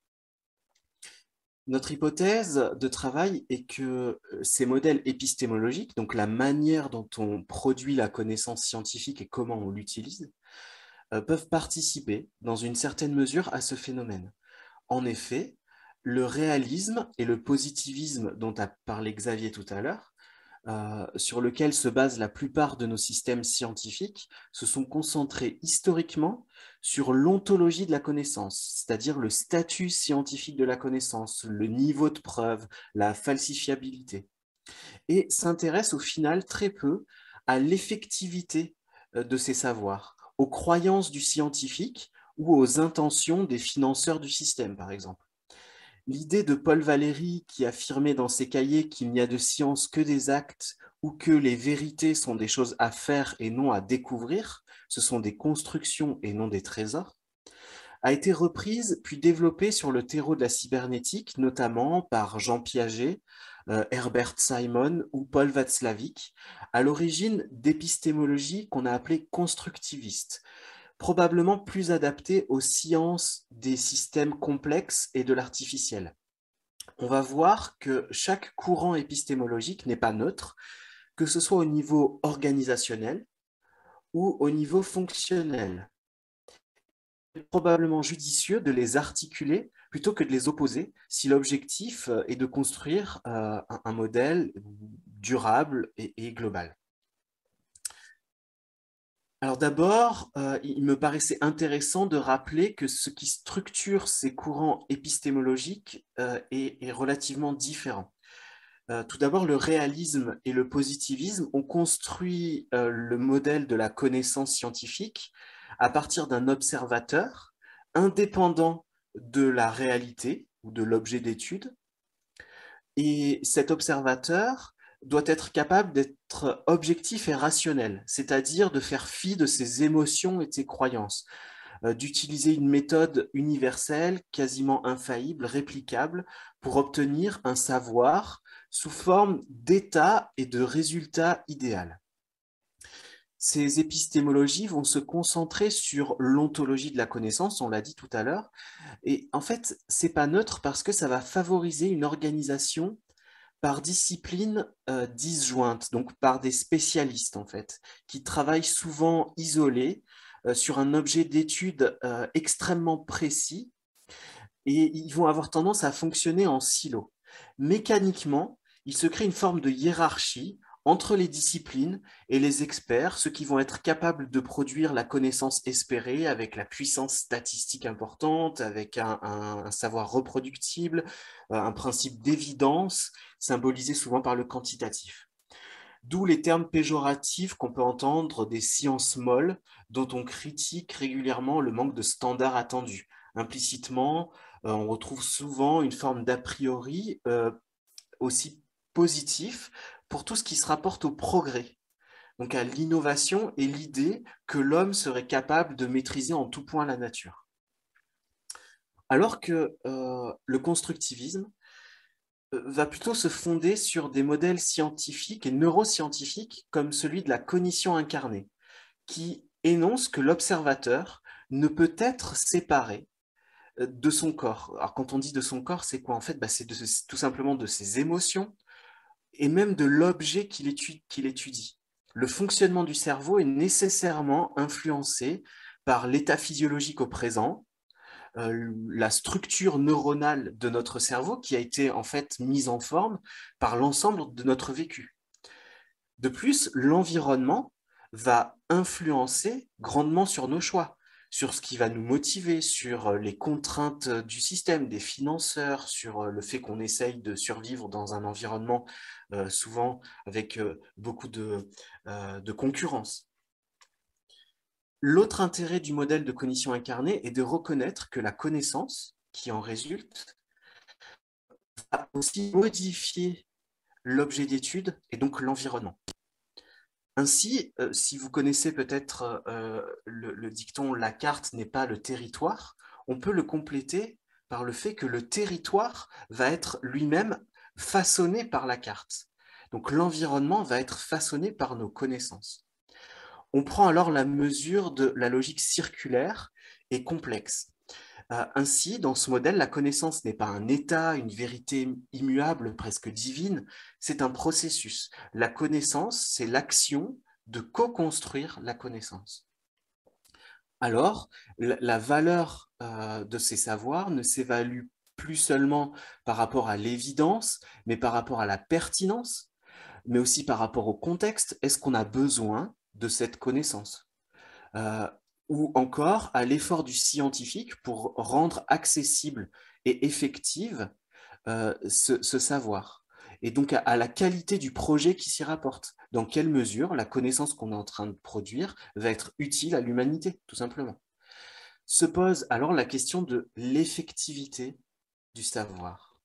Notre hypothèse de travail est que euh, ces modèles épistémologiques, donc la manière dont on produit la connaissance scientifique et comment on l'utilise, peuvent participer dans une certaine mesure à ce phénomène. En effet, le réalisme et le positivisme dont a parlé Xavier tout à l'heure, euh, sur lequel se basent la plupart de nos systèmes scientifiques, se sont concentrés historiquement sur l'ontologie de la connaissance, c'est-à-dire le statut scientifique de la connaissance, le niveau de preuve, la falsifiabilité, et s'intéressent au final très peu à l'effectivité euh, de ces savoirs, aux croyances du scientifique ou aux intentions des financeurs du système, par exemple. L'idée de Paul Valéry qui affirmait dans ses cahiers qu'il n'y a de science que des actes ou que les vérités sont des choses à faire et non à découvrir, ce sont des constructions et non des trésors, a été reprise puis développée sur le terreau de la cybernétique, notamment par Jean Piaget, euh, Herbert Simon ou Paul Václavic, à l'origine d'épistémologie qu'on a appelée constructiviste, probablement plus adapté aux sciences des systèmes complexes et de l'artificiel. On va voir que chaque courant épistémologique n'est pas neutre, que ce soit au niveau organisationnel ou au niveau fonctionnel. Il est probablement judicieux de les articuler plutôt que de les opposer si l'objectif est de construire euh, un modèle durable et global. Alors d'abord, euh, il me paraissait intéressant de rappeler que ce qui structure ces courants épistémologiques euh, est, relativement différent. Euh, tout d'abord, le réalisme et le positivisme ont construit le modèle de la connaissance scientifique à partir d'un observateur indépendant de la réalité ou de l'objet d'étude. Et cet observateur doit être capable d'être objectif et rationnel, c'est-à-dire de faire fi de ses émotions et de ses croyances, euh, d'utiliser une méthode universelle, quasiment infaillible, réplicable, pour obtenir un savoir sous forme d'état et de résultat idéal. Ces épistémologies vont se concentrer sur l'ontologie de la connaissance, on l'a dit tout à l'heure, et en fait, c'est pas neutre parce que ça va favoriser une organisation par discipline euh, disjointe, donc par des spécialistes en fait, qui travaillent souvent isolés euh, sur un objet d'étude euh, extrêmement précis et ils vont avoir tendance à fonctionner en silo. Mécaniquement, il se crée une forme de hiérarchie entre les disciplines et les experts, ceux qui vont être capables de produire la connaissance espérée avec la puissance statistique importante, avec un, savoir reproductible, euh, un principe d'évidence, symbolisé souvent par le quantitatif. D'où les termes péjoratifs qu'on peut entendre des sciences molles, dont on critique régulièrement le manque de standards attendus. Implicitement, euh, on retrouve souvent une forme d'a priori euh, aussi positif pour tout ce qui se rapporte au progrès, donc à l'innovation et l'idée que l'homme serait capable de maîtriser en tout point la nature. Alors que euh, le constructivisme euh, va plutôt se fonder sur des modèles scientifiques et neuroscientifiques comme celui de la cognition incarnée, qui énonce que l'observateur ne peut être séparé euh, de son corps. Alors quand on dit de son corps, c'est quoi en fait? Bah, C'est tout simplement de ses émotions, et même de l'objet qu'il étudie, Le fonctionnement du cerveau est nécessairement influencé par l'état physiologique au présent, euh, la structure neuronale de notre cerveau qui a été en fait mise en forme par l'ensemble de notre vécu. De plus, l'environnement va influencer grandement sur nos choix sur ce qui va nous motiver, sur euh, les contraintes euh, du système, des financeurs, sur euh, le fait qu'on essaye de survivre dans un environnement souvent avec beaucoup de, de concurrence. L'autre intérêt du modèle de cognition incarnée est de reconnaître que la connaissance qui en résulte va aussi modifier l'objet d'étude et donc l'environnement. Ainsi, euh, si vous connaissez peut-être euh, le, dicton La carte n'est pas le territoire, on peut le compléter par le fait que le territoire va être lui-même façonné par la carte. Donc l'environnement va être façonné par nos connaissances. On prend alors la mesure de la logique circulaire et complexe. Euh, ainsi, dans ce modèle, la connaissance n'est pas un état, une vérité immuable, presque divine, c'est un processus. La connaissance, c'est l'action de co-construire la connaissance. Alors, la, valeur euh, de ces savoirs ne s'évalue plus seulement par rapport à l'évidence, mais par rapport à la pertinence, mais aussi par rapport au contexte. Est-ce qu'on a besoin de cette connaissance? Euh, ou encore à l'effort du scientifique pour rendre accessible et effective euh, ce, savoir. Et donc à, la qualité du projet qui s'y rapporte. Dans quelle mesure la connaissance qu'on est en train de produire va être utile à l'humanité, tout simplement. Se pose alors la question de l'effectivité du savoir.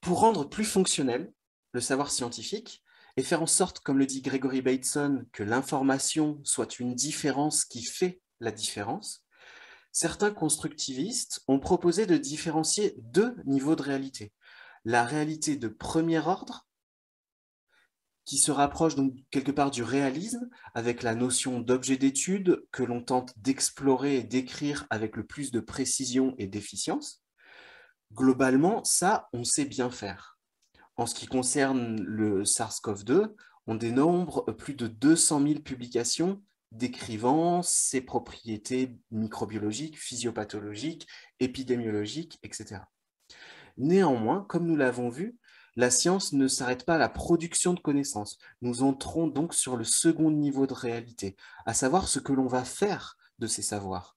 Pour rendre plus fonctionnel le savoir scientifique, et faire en sorte, comme le dit Gregory Bateson, que l'information soit une différence qui fait la différence, certains constructivistes ont proposé de différencier deux niveaux de réalité. La réalité de premier ordre, qui se rapproche donc quelque part du réalisme, avec la notion d'objet d'étude que l'on tente d'explorer et d'écrire avec le plus de précision et d'efficience. Globalement, ça, on sait bien faire. En ce qui concerne le SARS-CoV-2, on dénombre plus de 200 000 publications décrivant ses propriétés microbiologiques, physiopathologiques, épidémiologiques, etc. Néanmoins, comme nous l'avons vu, la science ne s'arrête pas à la production de connaissances. Nous entrons donc sur le second niveau de réalité, à savoir ce que l'on va faire de ces savoirs,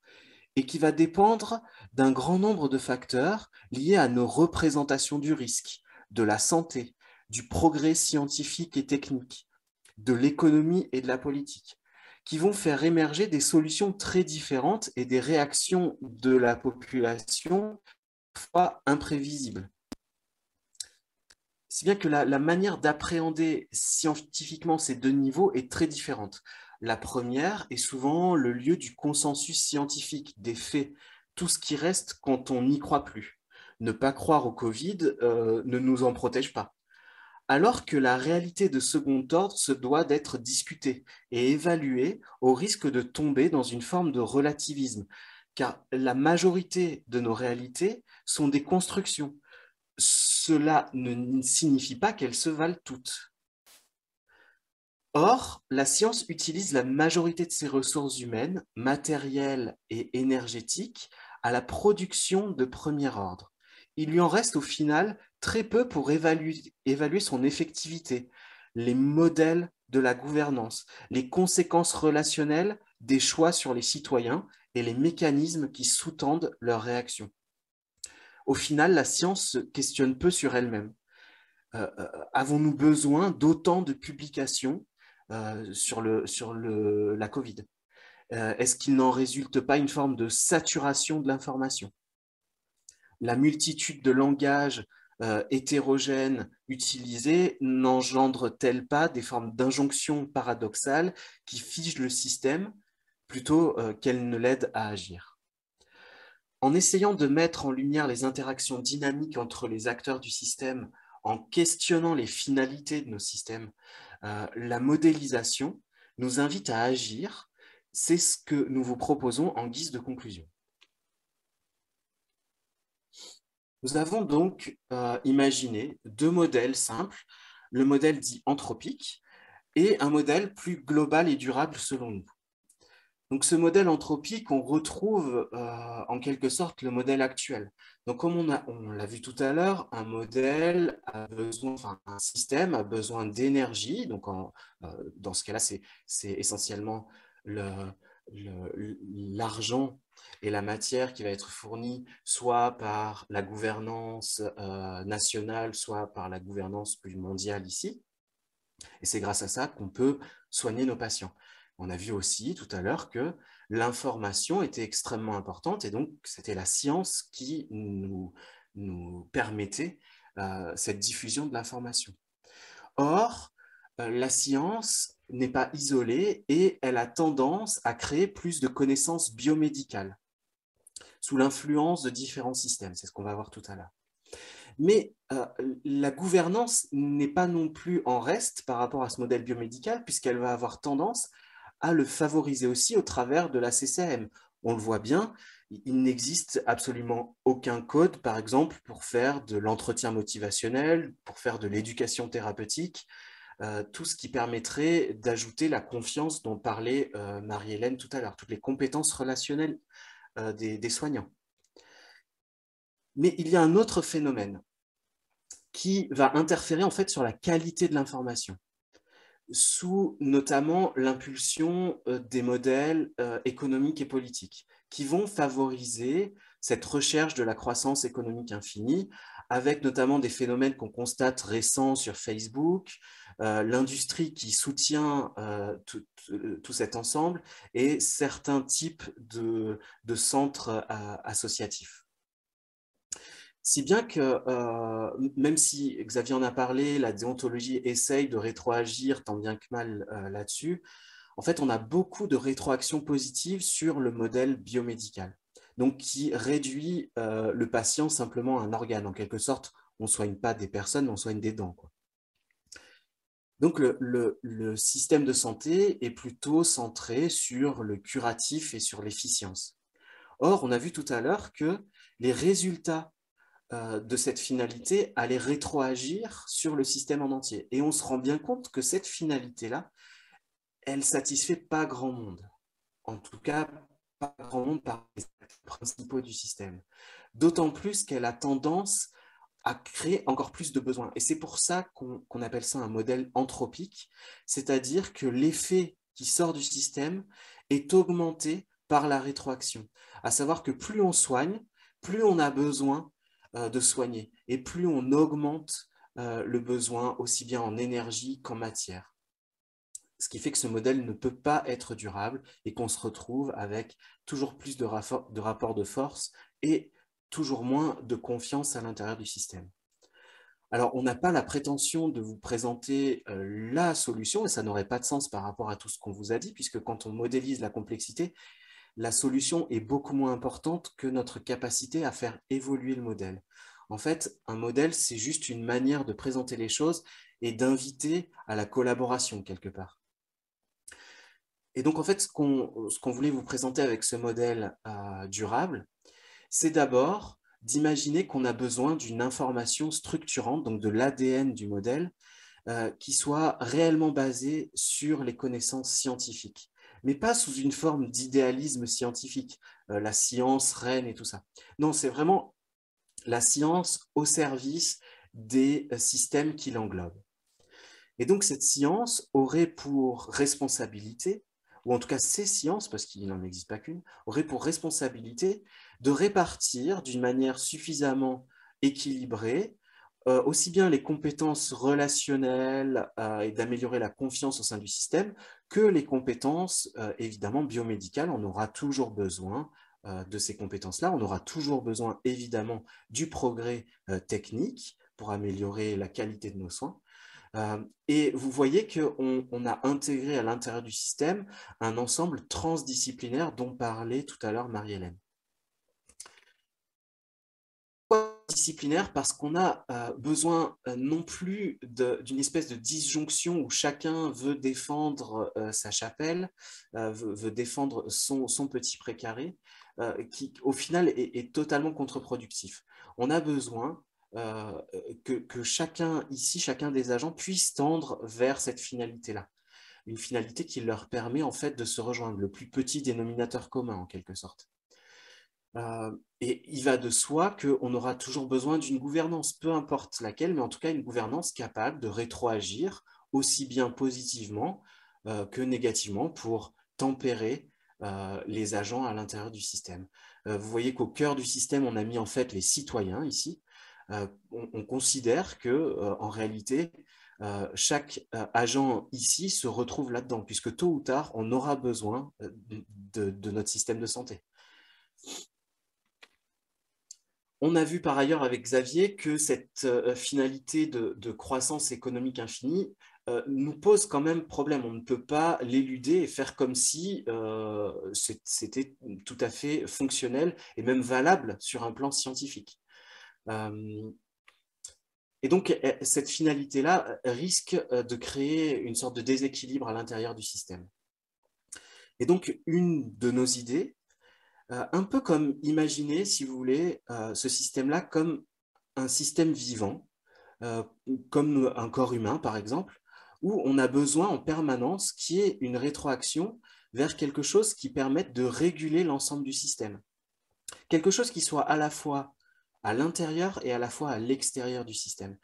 et qui va dépendre d'un grand nombre de facteurs liés à nos représentations du risque, de la santé, du progrès scientifique et technique, de l'économie et de la politique, qui vont faire émerger des solutions très différentes et des réactions de la population parfois imprévisibles. Si bien que la, la manière d'appréhender scientifiquement ces deux niveaux est très différente. La première est souvent le lieu du consensus scientifique, des faits, tout ce qui reste quand on n'y croit plus ne pas croire au Covid euh, ne nous en protège pas. Alors que la réalité de second ordre se doit d'être discutée et évaluée au risque de tomber dans une forme de relativisme, car la majorité de nos réalités sont des constructions. Cela ne signifie pas qu'elles se valent toutes. Or, la science utilise la majorité de ses ressources humaines, matérielles et énergétiques à la production de premier ordre. Il lui en reste au final très peu pour évaluer, son effectivité, les modèles de la gouvernance, les conséquences relationnelles des choix sur les citoyens et les mécanismes qui sous-tendent leurs réactions. Au final, la science se questionne peu sur elle-même. Euh, euh, avons-nous besoin d'autant de publications euh, sur, la Covid? Est-ce qu'il n'en résulte pas une forme de saturation de l'information? La multitude de langages hétérogènes utilisés n'engendre-t-elle pas des formes d'injonction paradoxales qui figent le système plutôt euh, qu'elle ne l'aide à agir? En essayant de mettre en lumière les interactions dynamiques entre les acteurs du système, en questionnant les finalités de nos systèmes, euh, la modélisation nous invite à agir. C'est ce que nous vous proposons en guise de conclusion. Nous avons donc euh, imaginé deux modèles simples, le modèle dit anthropique et un modèle plus global et durable selon nous. Donc ce modèle anthropique, on retrouve euh, en quelque sorte le modèle actuel. Donc comme on, l'a vu tout à l'heure, un modèle a besoin, enfin un système a besoin d'énergie. Donc euh, dans ce cas-là, c'est essentiellement l'argent et la matière qui va être fournie soit par la gouvernance euh, nationale, soit par la gouvernance plus mondiale ici. Et c'est grâce à ça qu'on peut soigner nos patients. On a vu aussi tout à l'heure que l'information était extrêmement importante et donc c'était la science qui nous, permettait euh, cette diffusion de l'information. Or, euh, la science n'est pas isolée et elle a tendance à créer plus de connaissances biomédicales sous l'influence de différents systèmes. C'est ce qu'on va voir tout à l'heure. Mais euh, la gouvernance n'est pas non plus en reste par rapport à ce modèle biomédical, puisqu'elle va avoir tendance à le favoriser aussi au travers de la CCM. On le voit bien, il n'existe absolument aucun code, par exemple, pour faire de l'entretien motivationnel, pour faire de l'éducation thérapeutique, euh, tout ce qui permettrait d'ajouter la confiance dont parlait euh, Marie-Hélène tout à l'heure, toutes les compétences relationnelles des, des soignants. Mais il y a un autre phénomène qui va interférer en fait sur la qualité de l'information sous notamment l'impulsion euh, des modèles euh, économiques et politiques qui vont favoriser cette recherche de la croissance économique infinie, avec notamment des phénomènes qu'on constate récents sur Facebook, euh, l'industrie qui soutient tout, cet ensemble et certains types de centres associatifs. Si bien que, euh, même si Xavier en a parlé, la déontologie essaye de rétroagir tant bien que mal euh, là-dessus, en fait, on a beaucoup de rétroactions positives sur le modèle biomédical, donc qui réduit euh, le patient simplement à un organe. En quelque sorte, on ne soigne pas des personnes, on soigne des dents. Donc, le, système de santé est plutôt centré sur le curatif et sur l'efficience. Or, on a vu tout à l'heure que les résultats euh, de cette finalité allait rétroagir sur le système en entier. Et on se rend bien compte que cette finalité-là, elle satisfait pas grand monde. En tout cas, par les principaux du système. D'autant plus qu'elle a tendance à créer encore plus de besoins. Et c'est pour ça qu'on appelle ça un modèle anthropique, c'est-à-dire que l'effet qui sort du système est augmenté par la rétroaction. À savoir que plus on soigne, plus on a besoin euh, de soigner. Et plus on augmente euh, le besoin aussi bien en énergie qu'en matière. Ce qui fait que ce modèle ne peut pas être durable et qu'on se retrouve avec toujours plus de, rapports de force et toujours moins de confiance à l'intérieur du système. Alors, on n'a pas la prétention de vous présenter euh, la solution, et ça n'aurait pas de sens par rapport à tout ce qu'on vous a dit, puisque quand on modélise la complexité, la solution est beaucoup moins importante que notre capacité à faire évoluer le modèle. En fait, un modèle, c'est juste une manière de présenter les choses et d'inviter à la collaboration quelque part. Et donc, en fait, ce qu'on voulait vous présenter avec ce modèle durable, c'est d'abord d'imaginer qu'on a besoin d'une information structurante, donc de l'ADN du modèle, qui soit réellement basée sur les connaissances scientifiques mais pas sous une forme d'idéalisme scientifique, euh, la science reine et tout ça. Non, c'est vraiment la science au service des euh, systèmes qui l'englobent. Et donc cette science aurait pour responsabilité, ou en tout cas ces sciences, parce qu'il n'en existe pas qu'une, auraient pour responsabilité de répartir d'une manière suffisamment équilibrée euh, aussi bien les compétences relationnelles euh, et d'améliorer la confiance au sein du système que les compétences euh, évidemment biomédicales. On aura toujours besoin de ces compétences-là. On aura toujours besoin évidemment du progrès technique pour améliorer la qualité de nos soins. Et vous voyez qu'on on a intégré à l'intérieur du système un ensemble transdisciplinaire dont parlait tout à l'heure Marie-Hélène disciplinaire parce qu'on a euh, besoin euh, non plus d'une espèce de disjonction où chacun veut défendre euh, sa chapelle, veut, défendre son, petit précaré, qui au final est, totalement contre-productif. On a besoin que, que, chacun ici, chacun des agents puisse tendre vers cette finalité-là. Une finalité qui leur permet en fait de se rejoindre, le plus petit dénominateur commun en quelque sorte. Euh, et il va de soi qu'on aura toujours besoin d'une gouvernance, peu importe laquelle, mais en tout cas une gouvernance capable de rétroagir aussi bien positivement euh, que négativement pour tempérer euh, les agents à l'intérieur du système. vous voyez qu'au cœur du système, on a mis en fait les citoyens ici. On, considère que en réalité, chaque agent ici se retrouve là-dedans, puisque tôt ou tard, on aura besoin de notre système de santé. On a vu par ailleurs avec Xavier que cette euh, finalité de, croissance économique infinie euh, nous pose quand même problème. On ne peut pas l'éluder et faire comme si euh, c'était tout à fait fonctionnel et même valable sur un plan scientifique. Et donc, cette finalité-là risque de créer une sorte de déséquilibre à l'intérieur du système. Et donc, une de nos idées, euh, un peu comme imaginer, si vous voulez, euh, ce système-là comme un système vivant, euh, comme un corps humain, par exemple, où on a besoin en permanence qu'il y ait une rétroaction vers quelque chose qui permette de réguler l'ensemble du système. Quelque chose qui soit à la fois à l'intérieur et à la fois à l'extérieur du système.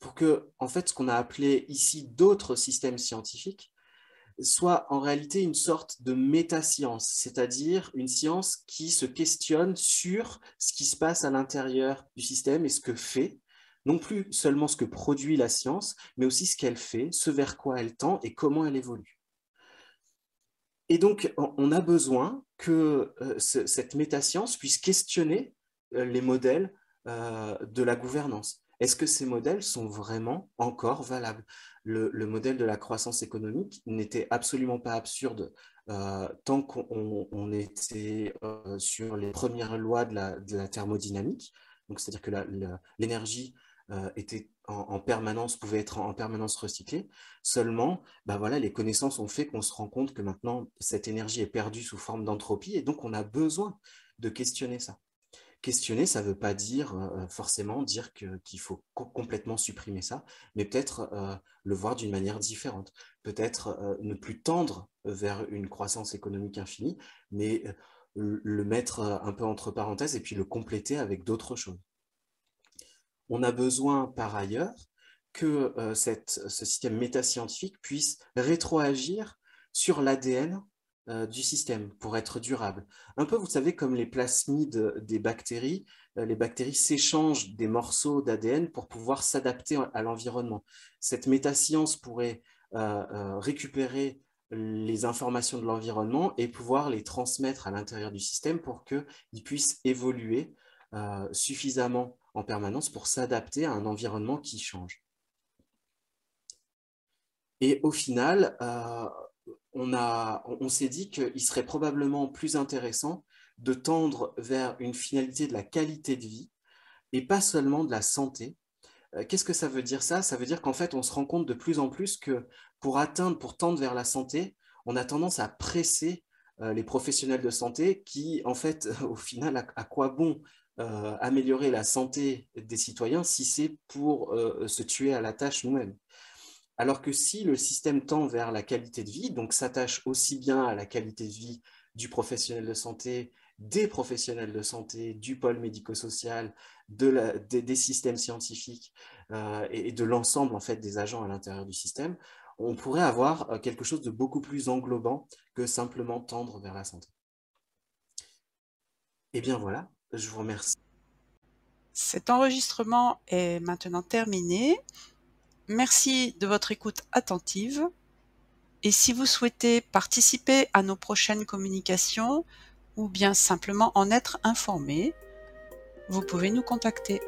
Pour que, en fait, ce qu'on a appelé ici d'autres systèmes scientifiques soit en réalité une sorte de métascience, c'est-à-dire une science qui se questionne sur ce qui se passe à l'intérieur du système et ce que fait, non plus seulement ce que produit la science, mais aussi ce qu'elle fait, ce vers quoi elle tend et comment elle évolue. Et donc, on a besoin que euh, cette métascience puisse questionner euh, les modèles euh, de la gouvernance. Est-ce que ces modèles sont vraiment encore valables? Le, modèle de la croissance économique n'était absolument pas absurde euh, tant qu'on était euh, sur les premières lois de la, thermodynamique. C'est-à-dire que l'énergie était en, permanence, pouvait être en, permanence recyclée. Seulement, bah voilà, les connaissances ont fait qu'on se rend compte que maintenant, cette énergie est perdue sous forme d'entropie et donc on a besoin de questionner ça questionner, ça ne veut pas dire euh, forcément dire qu'il faut complètement supprimer ça, mais peut-être euh, le voir d'une manière différente. Peut-être euh, ne plus tendre vers une croissance économique infinie, mais le mettre un peu entre parenthèses et puis le compléter avec d'autres choses. On a besoin par ailleurs que ce système métascientifique puisse rétroagir sur l'ADN euh, du système pour être durable. Un peu, vous savez, comme les plasmides des bactéries, euh, les bactéries s'échangent des morceaux d'ADN pour pouvoir s'adapter à l'environnement. Cette métascience pourrait euh, récupérer les informations de l'environnement et pouvoir les transmettre à l'intérieur du système pour qu'ils puissent évoluer suffisamment en permanence pour s'adapter à un environnement qui change. Et au final, on, s'est dit qu'il serait probablement plus intéressant de tendre vers une finalité de la qualité de vie et pas seulement de la santé. Euh, qu'est-ce que ça veut dire ça? Ça veut dire qu'en fait, on se rend compte de plus en plus que pour atteindre, pour tendre vers la santé, on a tendance à presser les professionnels de santé qui, en fait, au final, à, quoi bon améliorer la santé des citoyens si c'est pour se tuer à la tâche nous-mêmes? Alors que si le système tend vers la qualité de vie, donc s'attache aussi bien à la qualité de vie du professionnel de santé, des professionnels de santé, du pôle médico-social, de des, systèmes scientifiques euh, et, de l'ensemble en fait des agents à l'intérieur du système, on pourrait avoir euh, quelque chose de beaucoup plus englobant que simplement tendre vers la santé. Eh bien voilà, je vous remercie. Cet enregistrement est maintenant terminé. Merci de votre écoute attentive. Et si vous souhaitez participer à nos prochaines communications ou bien simplement en être informé, vous pouvez nous contacter.